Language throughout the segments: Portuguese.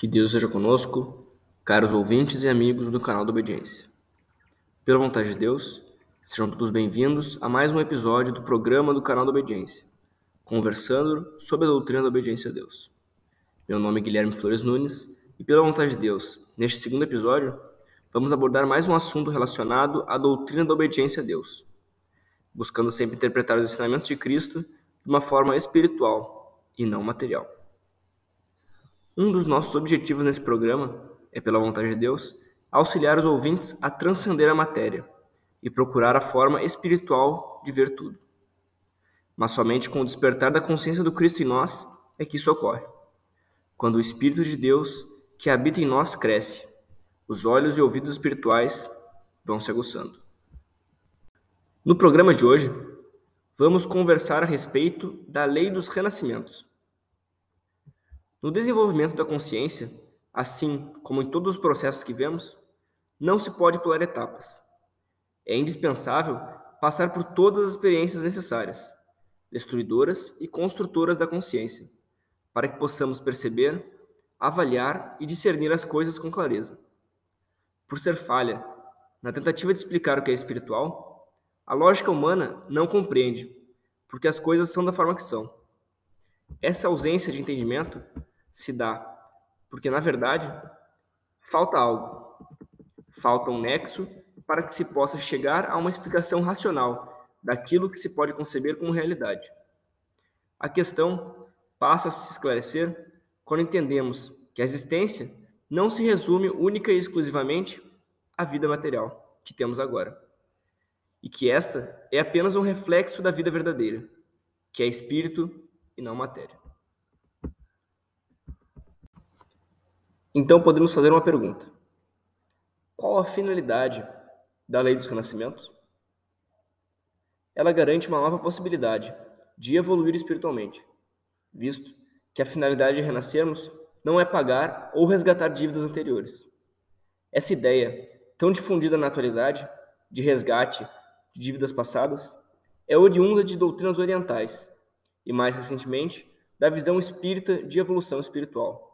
Que Deus seja conosco, caros ouvintes e amigos do canal da Obediência. Pela vontade de Deus, sejam todos bem-vindos a mais um episódio do programa do canal da Obediência, conversando sobre a doutrina da obediência a Deus. Meu nome é Guilherme Flores Nunes e, pela vontade de Deus, neste segundo episódio, vamos abordar mais um assunto relacionado à doutrina da obediência a Deus, buscando sempre interpretar os ensinamentos de Cristo de uma forma espiritual e não material. Um dos nossos objetivos nesse programa é, pela vontade de Deus, auxiliar os ouvintes a transcender a matéria e procurar a forma espiritual de ver tudo. Mas somente com o despertar da consciência do Cristo em nós é que isso ocorre. Quando o Espírito de Deus que habita em nós cresce, os olhos e ouvidos espirituais vão se aguçando. No programa de hoje, vamos conversar a respeito da lei dos renascimentos. No desenvolvimento da consciência, assim como em todos os processos que vemos, não se pode pular etapas. É indispensável passar por todas as experiências necessárias, destruidoras e construtoras da consciência, para que possamos perceber, avaliar e discernir as coisas com clareza. Por ser falha, na tentativa de explicar o que é espiritual, a lógica humana não compreende, porque as coisas são da forma que são. Essa ausência de entendimento se dá porque, na verdade, falta algo. Falta um nexo para que se possa chegar a uma explicação racional daquilo que se pode conceber como realidade. A questão passa a se esclarecer quando entendemos que a existência não se resume única e exclusivamente à vida material que temos agora, e que esta é apenas um reflexo da vida verdadeira, que é espírito e não matéria. Então podemos fazer uma pergunta: qual a finalidade da lei dos renascimentos? Ela garante uma nova possibilidade de evoluir espiritualmente, visto que a finalidade de renascermos não é pagar ou resgatar dívidas anteriores. Essa ideia, tão difundida na atualidade, de resgate de dívidas passadas, é oriunda de doutrinas orientais e, mais recentemente, da visão espírita de evolução espiritual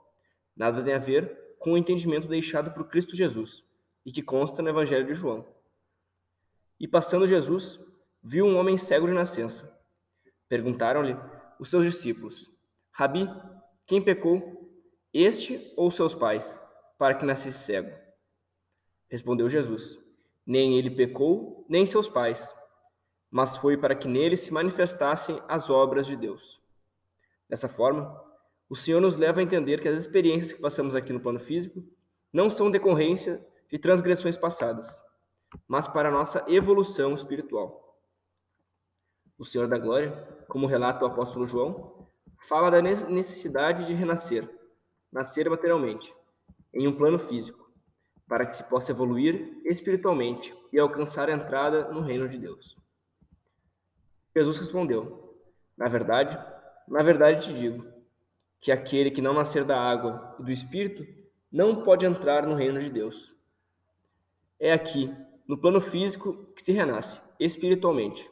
nada tem a ver com o entendimento deixado por Cristo Jesus e que consta no Evangelho de João. E passando Jesus, viu um homem cego de nascença. Perguntaram-lhe os seus discípulos: Rabi, quem pecou, este ou seus pais, para que nascesse cego? Respondeu Jesus: Nem ele pecou, nem seus pais, mas foi para que nele se manifestassem as obras de Deus. Dessa forma, o Senhor nos leva a entender que as experiências que passamos aqui no plano físico não são decorrência de transgressões passadas, mas para a nossa evolução espiritual. O Senhor da Glória, como relata o apóstolo João, fala da necessidade de renascer, nascer materialmente, em um plano físico, para que se possa evoluir espiritualmente e alcançar a entrada no reino de Deus. Jesus respondeu: Na verdade, na verdade te digo, que aquele que não nascer da água e do Espírito não pode entrar no reino de Deus. É aqui, no plano físico, que se renasce espiritualmente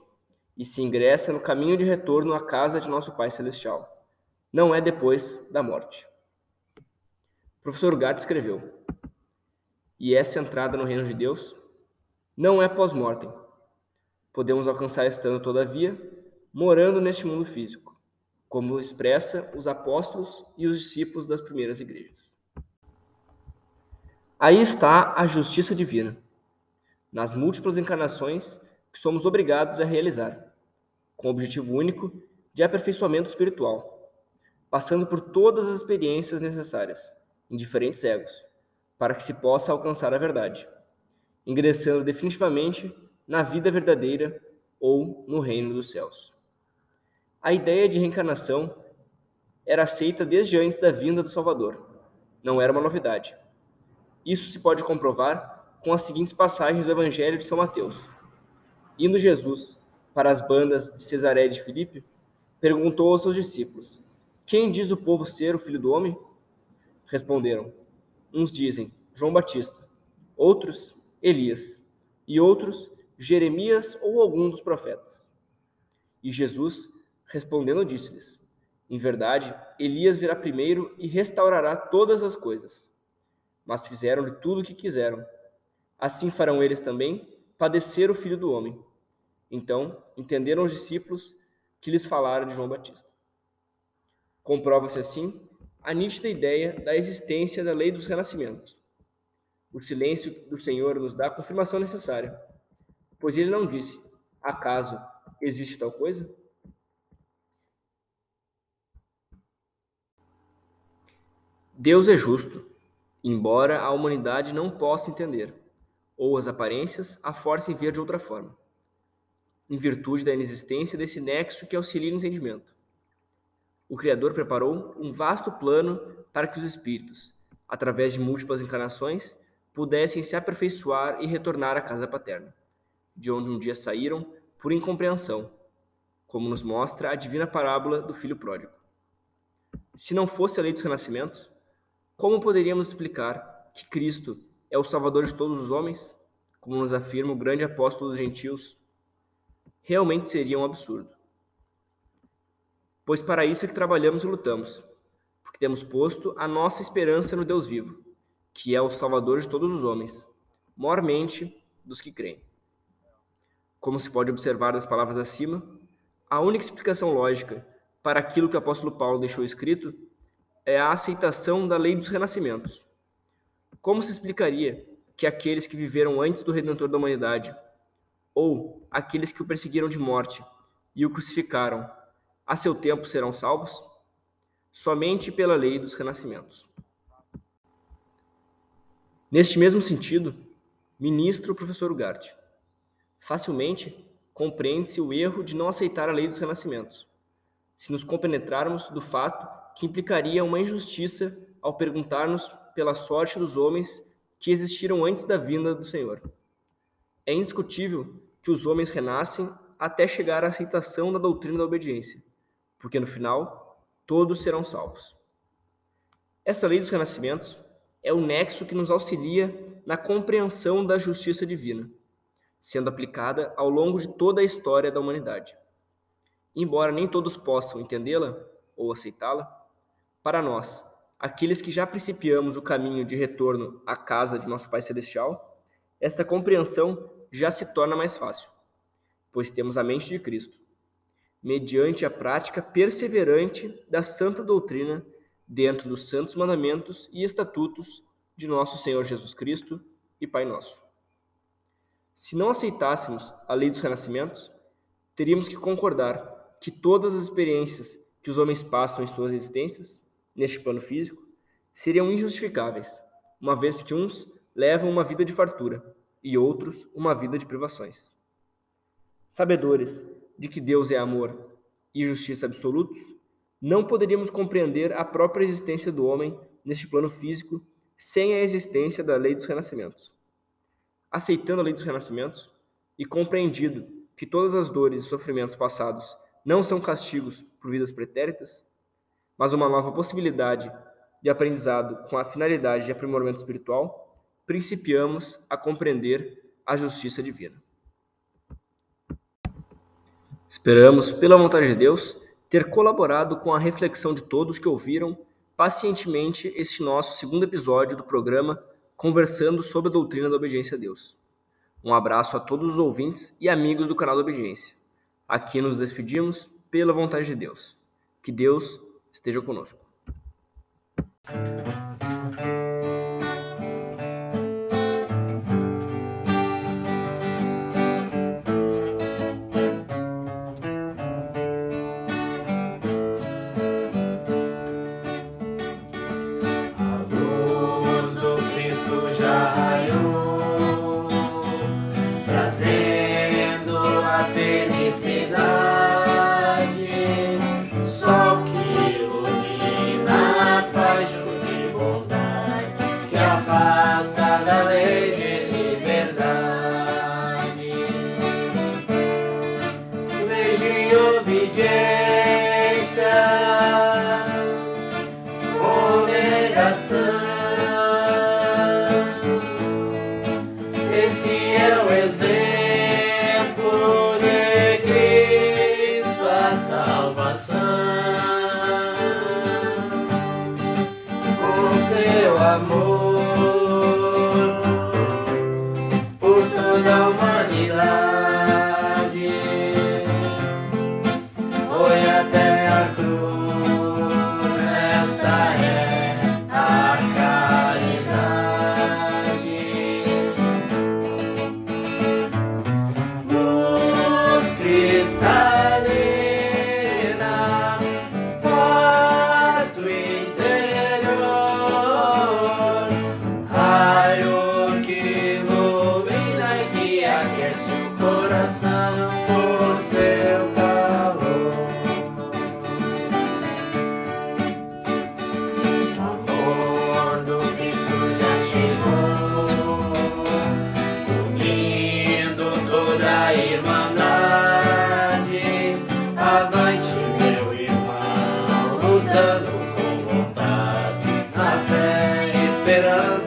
e se ingressa no caminho de retorno à casa de nosso Pai Celestial. Não é depois da morte. O professor Gatt escreveu: E essa entrada no reino de Deus não é pós-mortem. Podemos alcançar estando, todavia, morando neste mundo físico como expressa os apóstolos e os discípulos das primeiras igrejas. Aí está a justiça divina, nas múltiplas encarnações que somos obrigados a realizar, com o objetivo único de aperfeiçoamento espiritual, passando por todas as experiências necessárias, em diferentes egos, para que se possa alcançar a verdade, ingressando definitivamente na vida verdadeira ou no reino dos céus. A ideia de reencarnação era aceita desde antes da vinda do Salvador. Não era uma novidade. Isso se pode comprovar com as seguintes passagens do Evangelho de São Mateus. Indo Jesus para as bandas de Cesaré de Filipe, perguntou aos seus discípulos: Quem diz o povo ser o filho do homem? Responderam: Uns dizem João Batista, outros Elias, e outros Jeremias ou algum dos profetas. E Jesus Respondendo, disse-lhes: Em verdade, Elias virá primeiro e restaurará todas as coisas. Mas fizeram-lhe tudo o que quiseram. Assim farão eles também padecer o filho do homem. Então entenderam os discípulos que lhes falaram de João Batista. Comprova-se assim a nítida ideia da existência da lei dos renascimentos. O silêncio do Senhor nos dá a confirmação necessária, pois ele não disse: acaso existe tal coisa? Deus é justo, embora a humanidade não possa entender, ou as aparências a forcem ver de outra forma, em virtude da inexistência desse nexo que auxilia o entendimento. O Criador preparou um vasto plano para que os espíritos, através de múltiplas encarnações, pudessem se aperfeiçoar e retornar à casa paterna, de onde um dia saíram por incompreensão, como nos mostra a divina parábola do filho pródigo. Se não fosse a lei dos renascimentos, como poderíamos explicar que Cristo é o Salvador de todos os homens, como nos afirma o grande apóstolo dos gentios? Realmente seria um absurdo. Pois para isso é que trabalhamos e lutamos, porque temos posto a nossa esperança no Deus vivo, que é o Salvador de todos os homens, maiormente dos que creem. Como se pode observar das palavras acima, a única explicação lógica para aquilo que o apóstolo Paulo deixou escrito é a aceitação da lei dos renascimentos. Como se explicaria que aqueles que viveram antes do Redentor da humanidade, ou aqueles que o perseguiram de morte e o crucificaram, a seu tempo serão salvos? Somente pela lei dos renascimentos. Neste mesmo sentido, ministra o professor Ugarte. Facilmente compreende-se o erro de não aceitar a lei dos renascimentos, se nos compenetrarmos do fato que implicaria uma injustiça ao perguntar-nos pela sorte dos homens que existiram antes da vinda do Senhor. É indiscutível que os homens renascem até chegar à aceitação da doutrina da obediência, porque no final todos serão salvos. Essa lei dos renascimentos é o nexo que nos auxilia na compreensão da justiça divina, sendo aplicada ao longo de toda a história da humanidade. Embora nem todos possam entendê-la ou aceitá-la, para nós, aqueles que já principiamos o caminho de retorno à casa de nosso Pai Celestial, esta compreensão já se torna mais fácil, pois temos a mente de Cristo, mediante a prática perseverante da santa doutrina dentro dos santos mandamentos e estatutos de nosso Senhor Jesus Cristo e Pai Nosso. Se não aceitássemos a lei dos renascimentos, teríamos que concordar que todas as experiências que os homens passam em suas existências neste plano físico seriam injustificáveis, uma vez que uns levam uma vida de fartura e outros uma vida de privações. Sabedores de que Deus é amor e justiça absolutos, não poderíamos compreender a própria existência do homem neste plano físico sem a existência da lei dos renascimentos. Aceitando a lei dos renascimentos e compreendido que todas as dores e sofrimentos passados não são castigos por vidas pretéritas, mas uma nova possibilidade de aprendizado com a finalidade de aprimoramento espiritual, principiamos a compreender a justiça divina. Esperamos, pela vontade de Deus, ter colaborado com a reflexão de todos que ouviram pacientemente este nosso segundo episódio do programa Conversando sobre a Doutrina da Obediência a Deus. Um abraço a todos os ouvintes e amigos do canal da Obediência. Aqui nos despedimos pela vontade de Deus. Que Deus esteja conosco. afasta da lei de liberdade. Lei de obediência, obrigação. Esse é o exemplo de Cristo, a salvação. seu amor.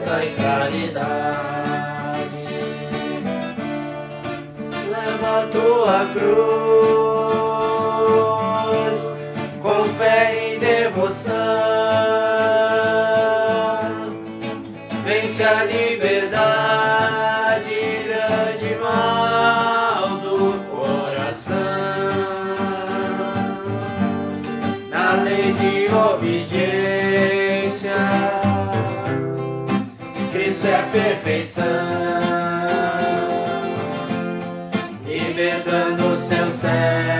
graça e caridade. Leva a tua cruz com fé e devoção. Vence a liberdade, grande mal do coração. Na lei de obediência. Redenção, libertando o seu céu.